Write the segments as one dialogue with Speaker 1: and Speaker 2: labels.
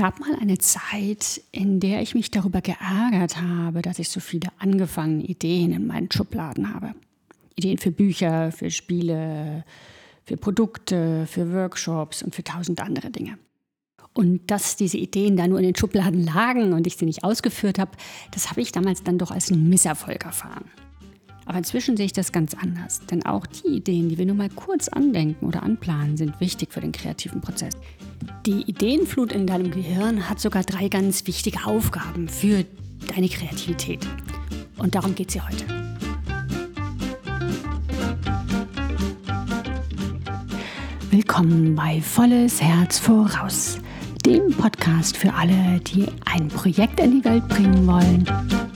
Speaker 1: gab mal eine Zeit, in der ich mich darüber geärgert habe, dass ich so viele angefangene Ideen in meinen Schubladen habe. Ideen für Bücher, für Spiele, für Produkte, für Workshops und für tausend andere Dinge. Und dass diese Ideen da nur in den Schubladen lagen und ich sie nicht ausgeführt habe, das habe ich damals dann doch als einen Misserfolg erfahren. Aber inzwischen sehe ich das ganz anders, denn auch die Ideen, die wir nur mal kurz andenken oder anplanen, sind wichtig für den kreativen Prozess. Die Ideenflut in deinem Gehirn hat sogar drei ganz wichtige Aufgaben für deine Kreativität. Und darum geht sie heute. Willkommen bei Volles Herz voraus, dem Podcast für alle, die ein Projekt in die Welt bringen wollen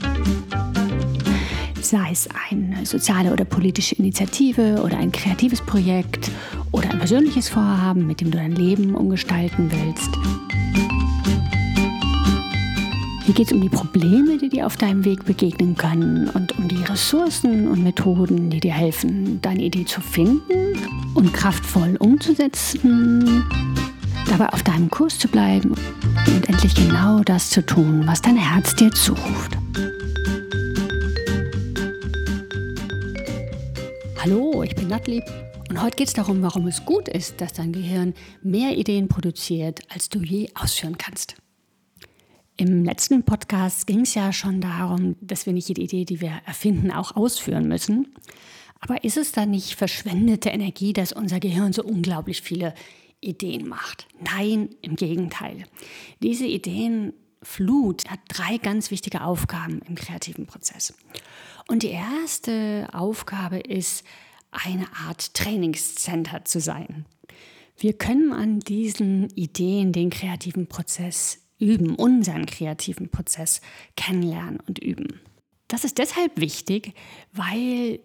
Speaker 1: sei es eine soziale oder politische Initiative oder ein kreatives Projekt oder ein persönliches Vorhaben, mit dem du dein Leben umgestalten willst. Hier geht es um die Probleme, die dir auf deinem Weg begegnen können und um die Ressourcen und Methoden, die dir helfen, deine Idee zu finden und kraftvoll umzusetzen, dabei auf deinem Kurs zu bleiben und endlich genau das zu tun, was dein Herz dir zuruft. Ich bin Natalie und heute geht es darum, warum es gut ist, dass dein Gehirn mehr Ideen produziert, als du je ausführen kannst. Im letzten Podcast ging es ja schon darum, dass wir nicht jede Idee, die wir erfinden, auch ausführen müssen. Aber ist es dann nicht verschwendete Energie, dass unser Gehirn so unglaublich viele Ideen macht? Nein, im Gegenteil. Diese Ideenflut hat drei ganz wichtige Aufgaben im kreativen Prozess. Und die erste Aufgabe ist, eine Art Trainingscenter zu sein. Wir können an diesen Ideen den kreativen Prozess üben, unseren kreativen Prozess kennenlernen und üben. Das ist deshalb wichtig, weil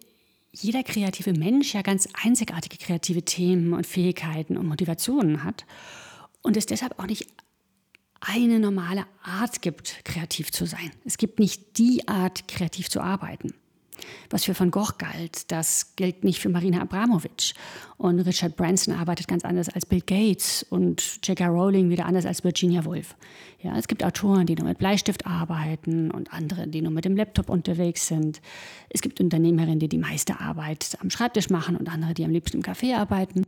Speaker 1: jeder kreative Mensch ja ganz einzigartige kreative Themen und Fähigkeiten und Motivationen hat und es deshalb auch nicht eine normale Art gibt, kreativ zu sein. Es gibt nicht die Art, kreativ zu arbeiten. Was für Van Gogh galt, das gilt nicht für Marina Abramovic. Und Richard Branson arbeitet ganz anders als Bill Gates und J.K. Rowling wieder anders als Virginia Woolf. Ja, es gibt Autoren, die nur mit Bleistift arbeiten und andere, die nur mit dem Laptop unterwegs sind. Es gibt Unternehmerinnen, die die meiste Arbeit am Schreibtisch machen und andere, die am liebsten im Café arbeiten.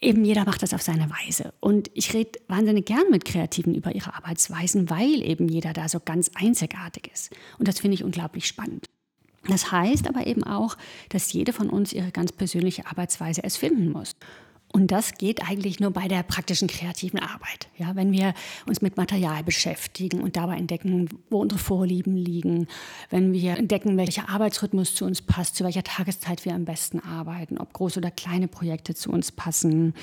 Speaker 1: Eben jeder macht das auf seine Weise. Und ich rede wahnsinnig gern mit Kreativen über ihre Arbeitsweisen, weil eben jeder da so ganz einzigartig ist. Und das finde ich unglaublich spannend. Das heißt aber eben auch, dass jede von uns ihre ganz persönliche Arbeitsweise erst finden muss. Und das geht eigentlich nur bei der praktischen kreativen Arbeit. Ja, wenn wir uns mit Material beschäftigen und dabei entdecken, wo unsere Vorlieben liegen, wenn wir entdecken, welcher Arbeitsrhythmus zu uns passt, zu welcher Tageszeit wir am besten arbeiten, ob große oder kleine Projekte zu uns passen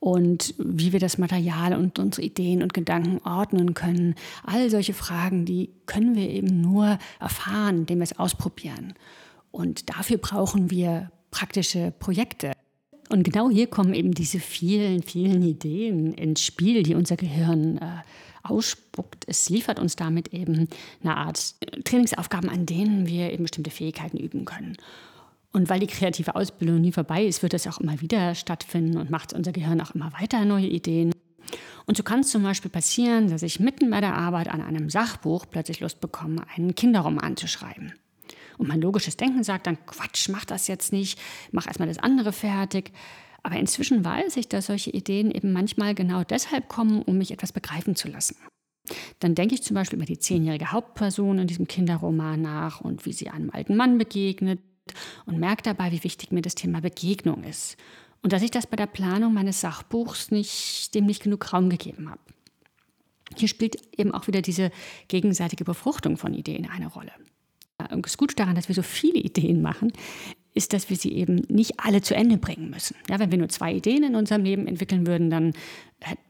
Speaker 1: und wie wir das Material und unsere Ideen und Gedanken ordnen können. All solche Fragen, die können wir eben nur erfahren, indem wir es ausprobieren. Und dafür brauchen wir praktische Projekte. Und genau hier kommen eben diese vielen, vielen Ideen ins Spiel, die unser Gehirn äh, ausspuckt. Es liefert uns damit eben eine Art Trainingsaufgaben, an denen wir eben bestimmte Fähigkeiten üben können. Und weil die kreative Ausbildung nie vorbei ist, wird das auch immer wieder stattfinden und macht unser Gehirn auch immer weiter neue Ideen. Und so kann es zum Beispiel passieren, dass ich mitten bei der Arbeit an einem Sachbuch plötzlich Lust bekomme, einen Kinderroman zu schreiben. Und mein logisches Denken sagt dann, Quatsch, mach das jetzt nicht, mach erstmal das andere fertig. Aber inzwischen weiß ich, dass solche Ideen eben manchmal genau deshalb kommen, um mich etwas begreifen zu lassen. Dann denke ich zum Beispiel über die zehnjährige Hauptperson in diesem Kinderroman nach und wie sie einem alten Mann begegnet und merke dabei, wie wichtig mir das Thema Begegnung ist und dass ich das bei der Planung meines Sachbuchs nicht, dem nicht genug Raum gegeben habe. Hier spielt eben auch wieder diese gegenseitige Befruchtung von Ideen eine Rolle. Und das Gute daran, dass wir so viele Ideen machen, ist, dass wir sie eben nicht alle zu Ende bringen müssen. Ja, wenn wir nur zwei Ideen in unserem Leben entwickeln würden, dann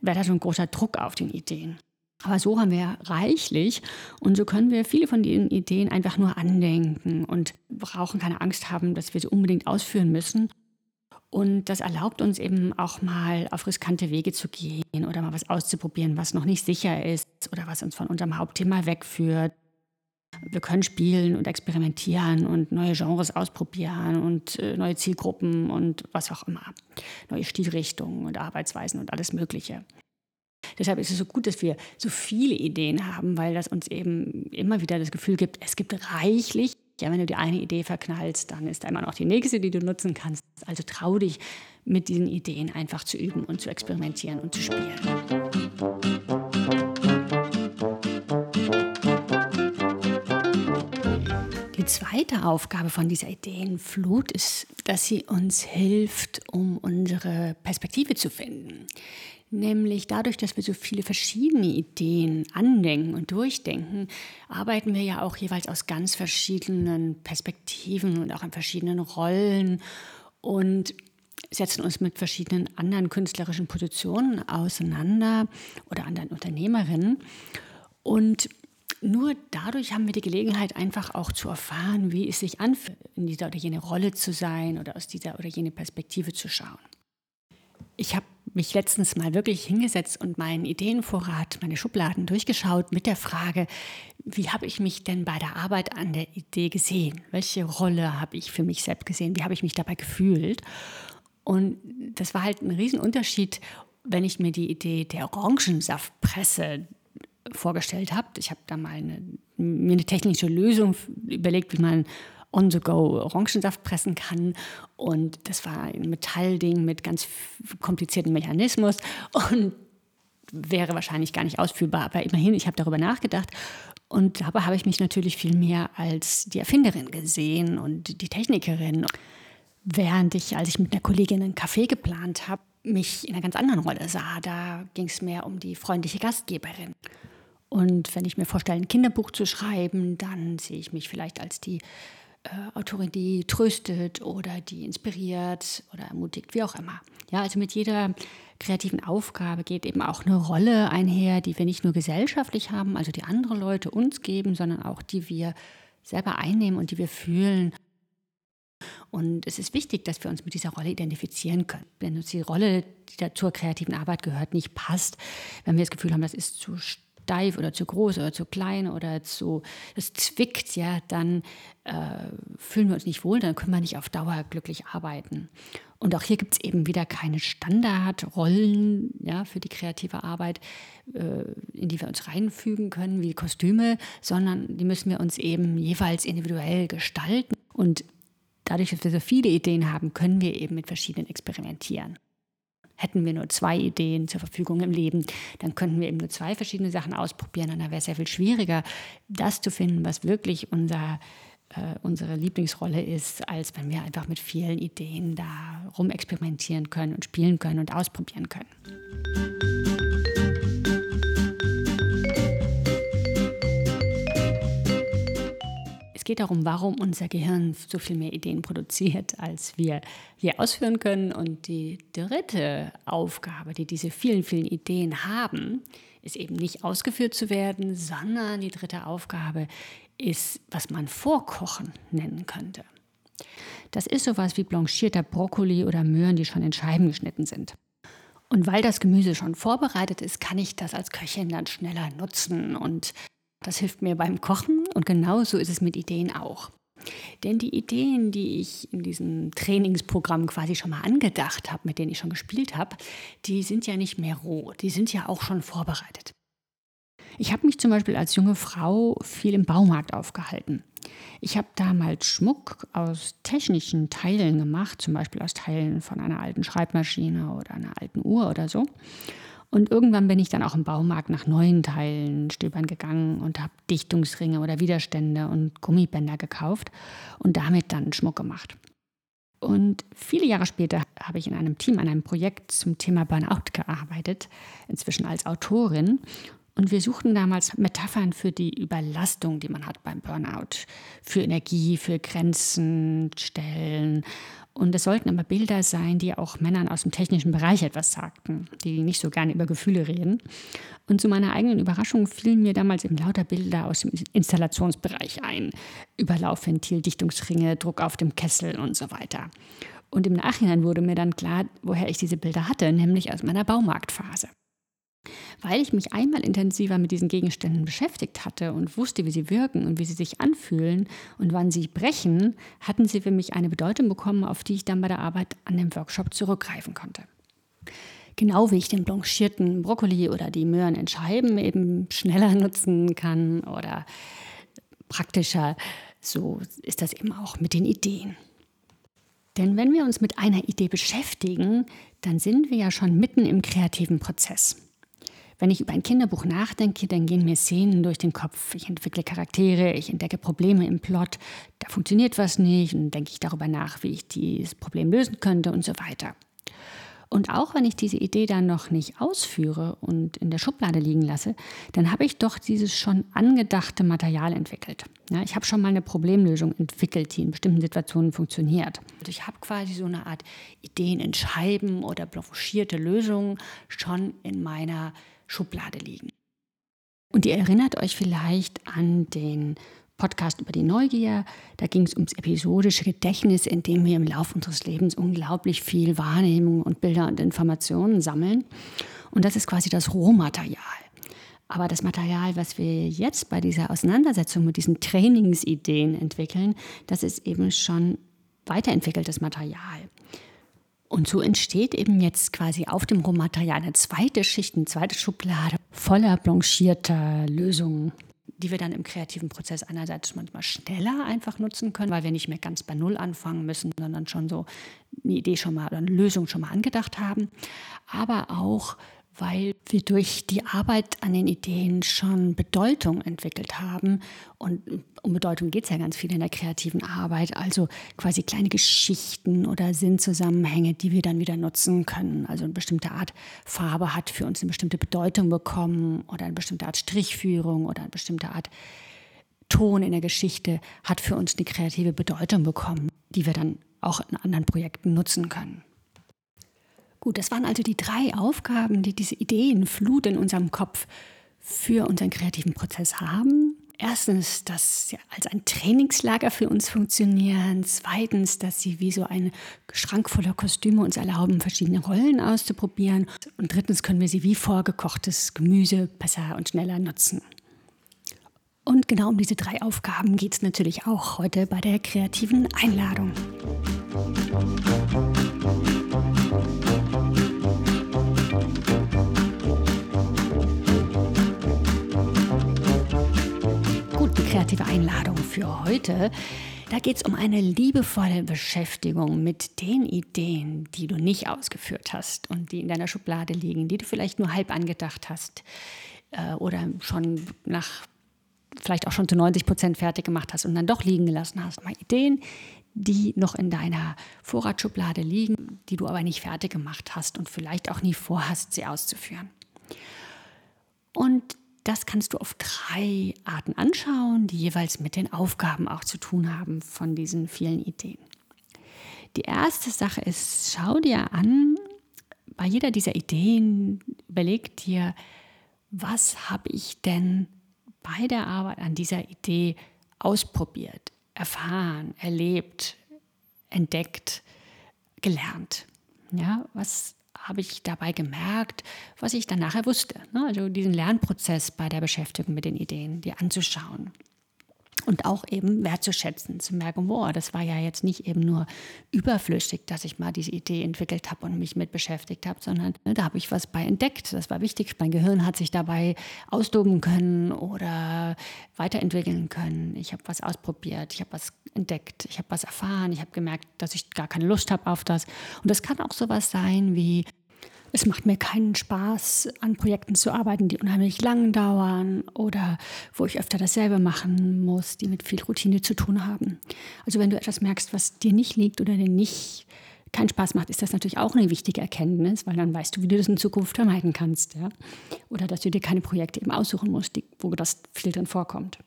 Speaker 1: wäre da schon ein großer Druck auf den Ideen. Aber so haben wir reichlich und so können wir viele von den Ideen einfach nur andenken und brauchen keine Angst haben, dass wir sie unbedingt ausführen müssen. Und das erlaubt uns eben auch mal auf riskante Wege zu gehen oder mal was auszuprobieren, was noch nicht sicher ist oder was uns von unserem Hauptthema wegführt. Wir können spielen und experimentieren und neue Genres ausprobieren und äh, neue Zielgruppen und was auch immer. Neue Stilrichtungen und Arbeitsweisen und alles Mögliche. Deshalb ist es so gut, dass wir so viele Ideen haben, weil das uns eben immer wieder das Gefühl gibt, es gibt reichlich. Ja, wenn du die eine Idee verknallst, dann ist da immer noch die nächste, die du nutzen kannst. Also trau dich, mit diesen Ideen einfach zu üben und zu experimentieren und zu spielen. Die zweite Aufgabe von dieser Ideenflut ist, dass sie uns hilft, um unsere Perspektive zu finden. Nämlich dadurch, dass wir so viele verschiedene Ideen andenken und durchdenken, arbeiten wir ja auch jeweils aus ganz verschiedenen Perspektiven und auch in verschiedenen Rollen und setzen uns mit verschiedenen anderen künstlerischen Positionen auseinander oder anderen Unternehmerinnen. Und nur dadurch haben wir die Gelegenheit, einfach auch zu erfahren, wie es sich anfühlt, in dieser oder jene Rolle zu sein oder aus dieser oder jene Perspektive zu schauen. Ich habe mich letztens mal wirklich hingesetzt und meinen Ideenvorrat, meine Schubladen durchgeschaut mit der Frage, wie habe ich mich denn bei der Arbeit an der Idee gesehen? Welche Rolle habe ich für mich selbst gesehen? Wie habe ich mich dabei gefühlt? Und das war halt ein Riesenunterschied, wenn ich mir die Idee der Orangensaftpresse vorgestellt habe. Ich habe da mal eine, mir eine technische Lösung überlegt, wie man on the go Orangensaft pressen kann. Und das war ein Metallding mit ganz komplizierten Mechanismus und wäre wahrscheinlich gar nicht ausführbar. Aber immerhin, ich habe darüber nachgedacht. Und dabei habe ich mich natürlich viel mehr als die Erfinderin gesehen und die Technikerin. Während ich, als ich mit einer Kollegin einen Kaffee geplant habe, mich in einer ganz anderen Rolle sah. Da ging es mehr um die freundliche Gastgeberin. Und wenn ich mir vorstelle, ein Kinderbuch zu schreiben, dann sehe ich mich vielleicht als die äh, Autorin, die tröstet oder die inspiriert oder ermutigt, wie auch immer. Ja, also mit jeder kreativen Aufgabe geht eben auch eine Rolle einher, die wir nicht nur gesellschaftlich haben, also die andere Leute uns geben, sondern auch die wir selber einnehmen und die wir fühlen. Und es ist wichtig, dass wir uns mit dieser Rolle identifizieren können. Wenn uns die Rolle, die da zur kreativen Arbeit gehört, nicht passt, wenn wir das Gefühl haben, das ist zu stark, steif oder zu groß oder zu klein oder zu, das zwickt, ja, dann äh, fühlen wir uns nicht wohl, dann können wir nicht auf Dauer glücklich arbeiten. Und auch hier gibt es eben wieder keine Standardrollen ja, für die kreative Arbeit, äh, in die wir uns reinfügen können, wie Kostüme, sondern die müssen wir uns eben jeweils individuell gestalten. Und dadurch, dass wir so viele Ideen haben, können wir eben mit verschiedenen experimentieren. Hätten wir nur zwei Ideen zur Verfügung im Leben, dann könnten wir eben nur zwei verschiedene Sachen ausprobieren und dann wäre es sehr viel schwieriger, das zu finden, was wirklich unser, äh, unsere Lieblingsrolle ist, als wenn wir einfach mit vielen Ideen da rumexperimentieren können und spielen können und ausprobieren können. Es geht darum, warum unser Gehirn so viel mehr Ideen produziert, als wir hier ausführen können. Und die dritte Aufgabe, die diese vielen, vielen Ideen haben, ist eben nicht ausgeführt zu werden, sondern die dritte Aufgabe ist, was man Vorkochen nennen könnte. Das ist sowas wie blanchierter Brokkoli oder Möhren, die schon in Scheiben geschnitten sind. Und weil das Gemüse schon vorbereitet ist, kann ich das als Köchin dann schneller nutzen und das hilft mir beim Kochen und genauso ist es mit Ideen auch. Denn die Ideen, die ich in diesem Trainingsprogramm quasi schon mal angedacht habe, mit denen ich schon gespielt habe, die sind ja nicht mehr roh, die sind ja auch schon vorbereitet. Ich habe mich zum Beispiel als junge Frau viel im Baumarkt aufgehalten. Ich habe damals Schmuck aus technischen Teilen gemacht, zum Beispiel aus Teilen von einer alten Schreibmaschine oder einer alten Uhr oder so. Und irgendwann bin ich dann auch im Baumarkt nach neuen Teilen stöbern gegangen und habe Dichtungsringe oder Widerstände und Gummibänder gekauft und damit dann Schmuck gemacht. Und viele Jahre später habe ich in einem Team an einem Projekt zum Thema Burnout gearbeitet, inzwischen als Autorin. Und wir suchten damals Metaphern für die Überlastung, die man hat beim Burnout, für Energie, für Grenzen stellen und es sollten aber Bilder sein, die auch Männern aus dem technischen Bereich etwas sagten, die nicht so gerne über Gefühle reden. Und zu meiner eigenen Überraschung fielen mir damals eben lauter Bilder aus dem Installationsbereich ein. Überlaufventil, Dichtungsringe, Druck auf dem Kessel und so weiter. Und im Nachhinein wurde mir dann klar, woher ich diese Bilder hatte, nämlich aus meiner Baumarktphase. Weil ich mich einmal intensiver mit diesen Gegenständen beschäftigt hatte und wusste, wie sie wirken und wie sie sich anfühlen und wann sie brechen, hatten sie für mich eine Bedeutung bekommen, auf die ich dann bei der Arbeit an dem Workshop zurückgreifen konnte. Genau wie ich den blanchierten Brokkoli oder die Möhren in Scheiben eben schneller nutzen kann oder praktischer, so ist das eben auch mit den Ideen. Denn wenn wir uns mit einer Idee beschäftigen, dann sind wir ja schon mitten im kreativen Prozess. Wenn ich über ein Kinderbuch nachdenke, dann gehen mir Szenen durch den Kopf. Ich entwickle Charaktere, ich entdecke Probleme im Plot, da funktioniert was nicht und denke ich darüber nach, wie ich dieses Problem lösen könnte und so weiter. Und auch wenn ich diese Idee dann noch nicht ausführe und in der Schublade liegen lasse, dann habe ich doch dieses schon angedachte Material entwickelt. Ja, ich habe schon mal eine Problemlösung entwickelt, die in bestimmten Situationen funktioniert. Also ich habe quasi so eine Art Ideen in Scheiben oder blanchierte Lösungen schon in meiner Schublade liegen. Und ihr erinnert euch vielleicht an den Podcast über die Neugier. Da ging es ums episodische Gedächtnis, in dem wir im Laufe unseres Lebens unglaublich viel Wahrnehmung und Bilder und Informationen sammeln. Und das ist quasi das Rohmaterial. Aber das Material, was wir jetzt bei dieser Auseinandersetzung mit diesen Trainingsideen entwickeln, das ist eben schon weiterentwickeltes Material. Und so entsteht eben jetzt quasi auf dem Rohmaterial eine zweite Schicht, eine zweite Schublade voller blanchierter Lösungen die wir dann im kreativen Prozess einerseits manchmal schneller einfach nutzen können, weil wir nicht mehr ganz bei Null anfangen müssen, sondern schon so eine Idee schon mal oder eine Lösung schon mal angedacht haben. Aber auch weil wir durch die Arbeit an den Ideen schon Bedeutung entwickelt haben. Und um Bedeutung geht es ja ganz viel in der kreativen Arbeit, also quasi kleine Geschichten oder Sinnzusammenhänge, die wir dann wieder nutzen können. Also eine bestimmte Art Farbe hat für uns eine bestimmte Bedeutung bekommen oder eine bestimmte Art Strichführung oder eine bestimmte Art Ton in der Geschichte hat für uns eine kreative Bedeutung bekommen, die wir dann auch in anderen Projekten nutzen können. Gut, das waren also die drei Aufgaben, die diese Ideenflut in unserem Kopf für unseren kreativen Prozess haben. Erstens, dass sie als ein Trainingslager für uns funktionieren. Zweitens, dass sie wie so ein Schrank voller Kostüme uns erlauben, verschiedene Rollen auszuprobieren. Und drittens können wir sie wie vorgekochtes Gemüse besser und schneller nutzen. Und genau um diese drei Aufgaben geht es natürlich auch heute bei der kreativen Einladung. Kreative Einladung für heute. Da geht es um eine liebevolle Beschäftigung mit den Ideen, die du nicht ausgeführt hast und die in deiner Schublade liegen, die du vielleicht nur halb angedacht hast äh, oder schon nach, vielleicht auch schon zu 90 Prozent fertig gemacht hast und dann doch liegen gelassen hast. Mal Ideen, die noch in deiner Vorratsschublade liegen, die du aber nicht fertig gemacht hast und vielleicht auch nie vorhast, sie auszuführen. Und das kannst du auf drei Arten anschauen, die jeweils mit den Aufgaben auch zu tun haben von diesen vielen Ideen. Die erste Sache ist, schau dir an, bei jeder dieser Ideen überleg dir, was habe ich denn bei der Arbeit an dieser Idee ausprobiert, erfahren, erlebt, entdeckt, gelernt. Ja, was habe ich dabei gemerkt, was ich dann nachher wusste. Ne? Also diesen Lernprozess bei der Beschäftigung mit den Ideen, die anzuschauen. Und auch eben wertzuschätzen, zu merken, boah, das war ja jetzt nicht eben nur überflüssig, dass ich mal diese Idee entwickelt habe und mich mit beschäftigt habe, sondern ne, da habe ich was bei entdeckt. Das war wichtig. Mein Gehirn hat sich dabei austoben können oder weiterentwickeln können. Ich habe was ausprobiert, ich habe was entdeckt, ich habe was erfahren, ich habe gemerkt, dass ich gar keine Lust habe auf das. Und das kann auch sowas sein wie es macht mir keinen Spaß, an Projekten zu arbeiten, die unheimlich lang dauern oder wo ich öfter dasselbe machen muss, die mit viel Routine zu tun haben. Also wenn du etwas merkst, was dir nicht liegt oder dir nicht keinen Spaß macht, ist das natürlich auch eine wichtige Erkenntnis, weil dann weißt du, wie du das in Zukunft vermeiden kannst. Ja? Oder dass du dir keine Projekte eben aussuchen musst, die, wo das viel drin vorkommt.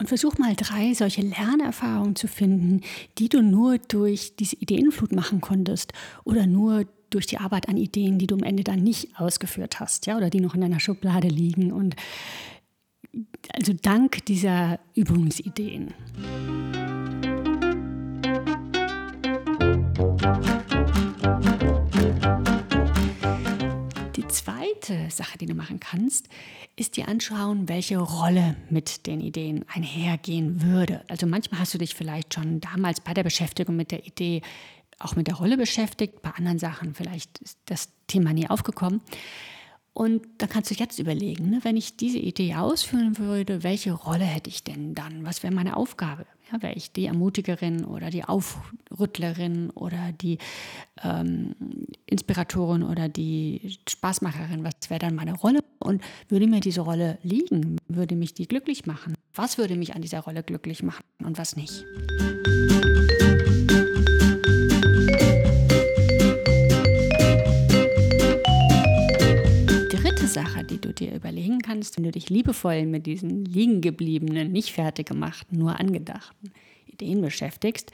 Speaker 1: Und versuch mal drei solche Lernerfahrungen zu finden, die du nur durch diese Ideenflut machen konntest oder nur durch die Arbeit an Ideen, die du am Ende dann nicht ausgeführt hast, ja, oder die noch in deiner Schublade liegen. Und also dank dieser Übungsideen. Die zweite Sache, die du machen kannst, ist dir anschauen, welche Rolle mit den Ideen einhergehen würde. Also manchmal hast du dich vielleicht schon damals bei der Beschäftigung mit der Idee auch mit der Rolle beschäftigt. Bei anderen Sachen vielleicht ist das Thema nie aufgekommen. Und dann kannst du jetzt überlegen, ne, wenn ich diese Idee ausführen würde, welche Rolle hätte ich denn dann? Was wäre meine Aufgabe? Ja, wäre ich die Ermutigerin oder die Aufrüttlerin oder die ähm, Inspiratorin oder die Spaßmacherin? Was wäre dann meine Rolle? Und würde mir diese Rolle liegen? Würde mich die glücklich machen? Was würde mich an dieser Rolle glücklich machen und was nicht? Dir überlegen kannst, wenn du dich liebevoll mit diesen liegen gebliebenen, nicht fertig gemachten, nur angedachten Ideen beschäftigst,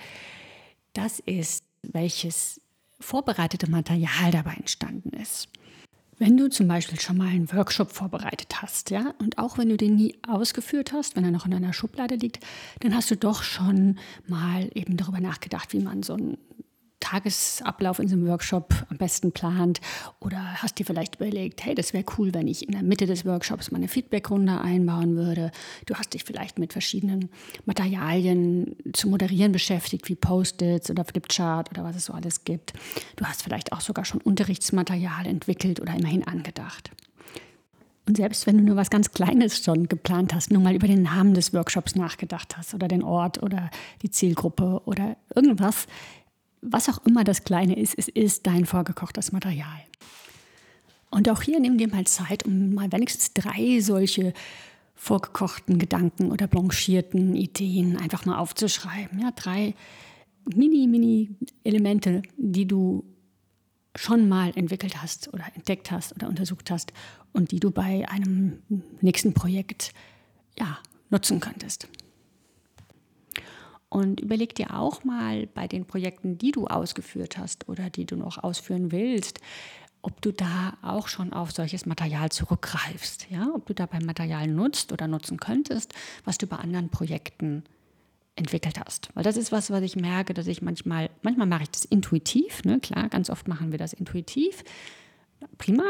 Speaker 1: das ist, welches vorbereitete Material dabei entstanden ist. Wenn du zum Beispiel schon mal einen Workshop vorbereitet hast, ja, und auch wenn du den nie ausgeführt hast, wenn er noch in deiner Schublade liegt, dann hast du doch schon mal eben darüber nachgedacht, wie man so einen Tagesablauf in einem Workshop am besten plant oder hast dir vielleicht überlegt, hey, das wäre cool, wenn ich in der Mitte des Workshops meine Feedbackrunde einbauen würde. Du hast dich vielleicht mit verschiedenen Materialien zu moderieren beschäftigt, wie Post-its oder Flipchart oder was es so alles gibt. Du hast vielleicht auch sogar schon Unterrichtsmaterial entwickelt oder immerhin angedacht. Und selbst wenn du nur was ganz Kleines schon geplant hast, nur mal über den Namen des Workshops nachgedacht hast oder den Ort oder die Zielgruppe oder irgendwas, was auch immer das Kleine ist, es ist dein vorgekochtes Material. Und auch hier nimm dir mal Zeit, um mal wenigstens drei solche vorgekochten Gedanken oder blanchierten Ideen einfach mal aufzuschreiben. Ja, drei mini, mini Elemente, die du schon mal entwickelt hast oder entdeckt hast oder untersucht hast und die du bei einem nächsten Projekt ja, nutzen könntest. Und überleg dir auch mal bei den Projekten, die du ausgeführt hast oder die du noch ausführen willst, ob du da auch schon auf solches Material zurückgreifst. Ja? Ob du dabei Material nutzt oder nutzen könntest, was du bei anderen Projekten entwickelt hast. Weil das ist was, was ich merke, dass ich manchmal, manchmal mache ich das intuitiv, ne? klar, ganz oft machen wir das intuitiv prima,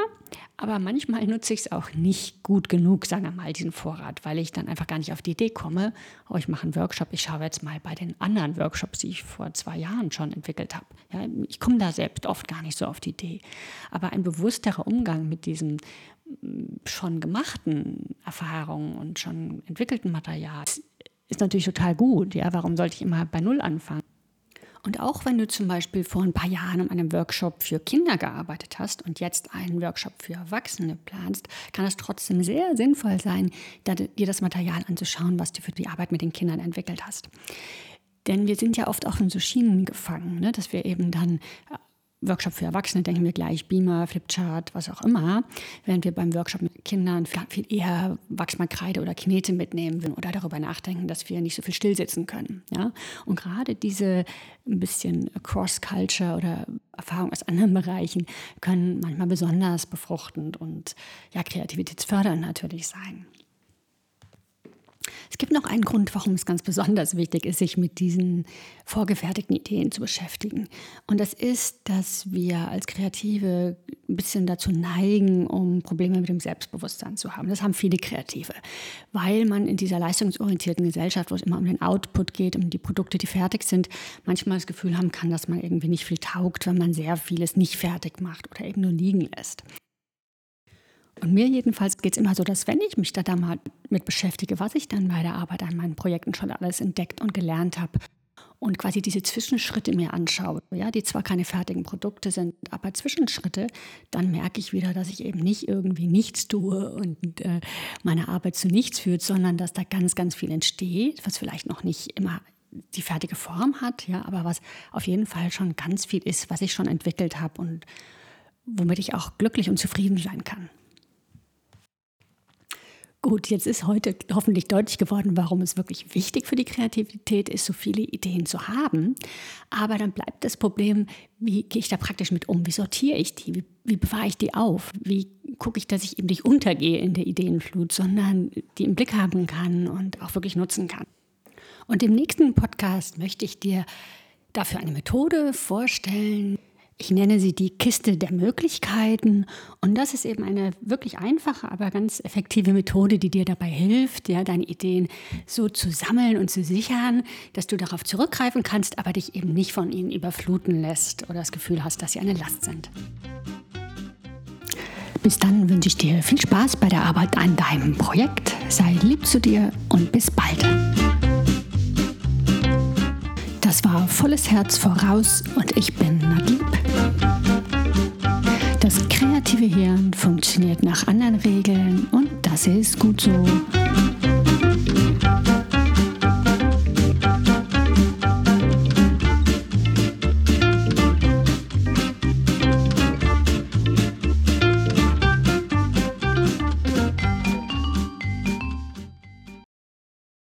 Speaker 1: aber manchmal nutze ich es auch nicht gut genug, sagen wir mal, diesen Vorrat, weil ich dann einfach gar nicht auf die Idee komme, oh, ich mache einen Workshop, ich schaue jetzt mal bei den anderen Workshops, die ich vor zwei Jahren schon entwickelt habe. Ja, ich komme da selbst oft gar nicht so auf die Idee. Aber ein bewussterer Umgang mit diesen mm, schon gemachten Erfahrungen und schon entwickelten Material ist natürlich total gut. Ja, warum sollte ich immer bei Null anfangen? Und auch wenn du zum Beispiel vor ein paar Jahren an einem Workshop für Kinder gearbeitet hast und jetzt einen Workshop für Erwachsene planst, kann es trotzdem sehr sinnvoll sein, dir das Material anzuschauen, was du für die Arbeit mit den Kindern entwickelt hast. Denn wir sind ja oft auch in so Schienen gefangen, ne? dass wir eben dann Workshop für Erwachsene denken wir gleich Beamer, Flipchart, was auch immer, während wir beim Workshop mit Kindern viel eher Wachsmalkreide oder Knete mitnehmen oder darüber nachdenken, dass wir nicht so viel stillsitzen können. Ja? Und gerade diese ein bisschen Cross-Culture oder Erfahrung aus anderen Bereichen können manchmal besonders befruchtend und ja, kreativitätsfördernd natürlich sein. Es gibt noch einen Grund, warum es ganz besonders wichtig ist, sich mit diesen vorgefertigten Ideen zu beschäftigen. Und das ist, dass wir als Kreative ein bisschen dazu neigen, um Probleme mit dem Selbstbewusstsein zu haben. Das haben viele Kreative, weil man in dieser leistungsorientierten Gesellschaft, wo es immer um den Output geht, um die Produkte, die fertig sind, manchmal das Gefühl haben kann, dass man irgendwie nicht viel taugt, wenn man sehr vieles nicht fertig macht oder eben nur liegen lässt. Und mir jedenfalls geht es immer so, dass wenn ich mich da, da mal mit beschäftige, was ich dann bei der Arbeit an meinen Projekten schon alles entdeckt und gelernt habe und quasi diese Zwischenschritte mir anschaue, ja, die zwar keine fertigen Produkte sind, aber Zwischenschritte, dann merke ich wieder, dass ich eben nicht irgendwie nichts tue und äh, meine Arbeit zu nichts führt, sondern dass da ganz, ganz viel entsteht, was vielleicht noch nicht immer die fertige Form hat, ja, aber was auf jeden Fall schon ganz viel ist, was ich schon entwickelt habe und womit ich auch glücklich und zufrieden sein kann. Gut, jetzt ist heute hoffentlich deutlich geworden, warum es wirklich wichtig für die Kreativität ist, so viele Ideen zu haben. Aber dann bleibt das Problem, wie gehe ich da praktisch mit um? Wie sortiere ich die? Wie, wie bewahre ich die auf? Wie gucke ich, dass ich eben nicht untergehe in der Ideenflut, sondern die im Blick haben kann und auch wirklich nutzen kann? Und im nächsten Podcast möchte ich dir dafür eine Methode vorstellen, Ich nenne sie die Kiste der Möglichkeiten und das ist eben eine wirklich einfache, aber ganz effektive Methode, die dir dabei hilft, ja, deine Ideen so zu sammeln und zu sichern, dass du darauf zurückgreifen kannst, aber dich eben nicht von ihnen überfluten lässt oder das Gefühl hast, dass sie eine Last sind. Bis dann wünsche ich dir viel Spaß bei der Arbeit an deinem Projekt. Sei lieb zu dir und bis bald. Das war volles Herz voraus und ich bin Nadlieb. Funktioniert nach anderen Regeln und das ist gut so.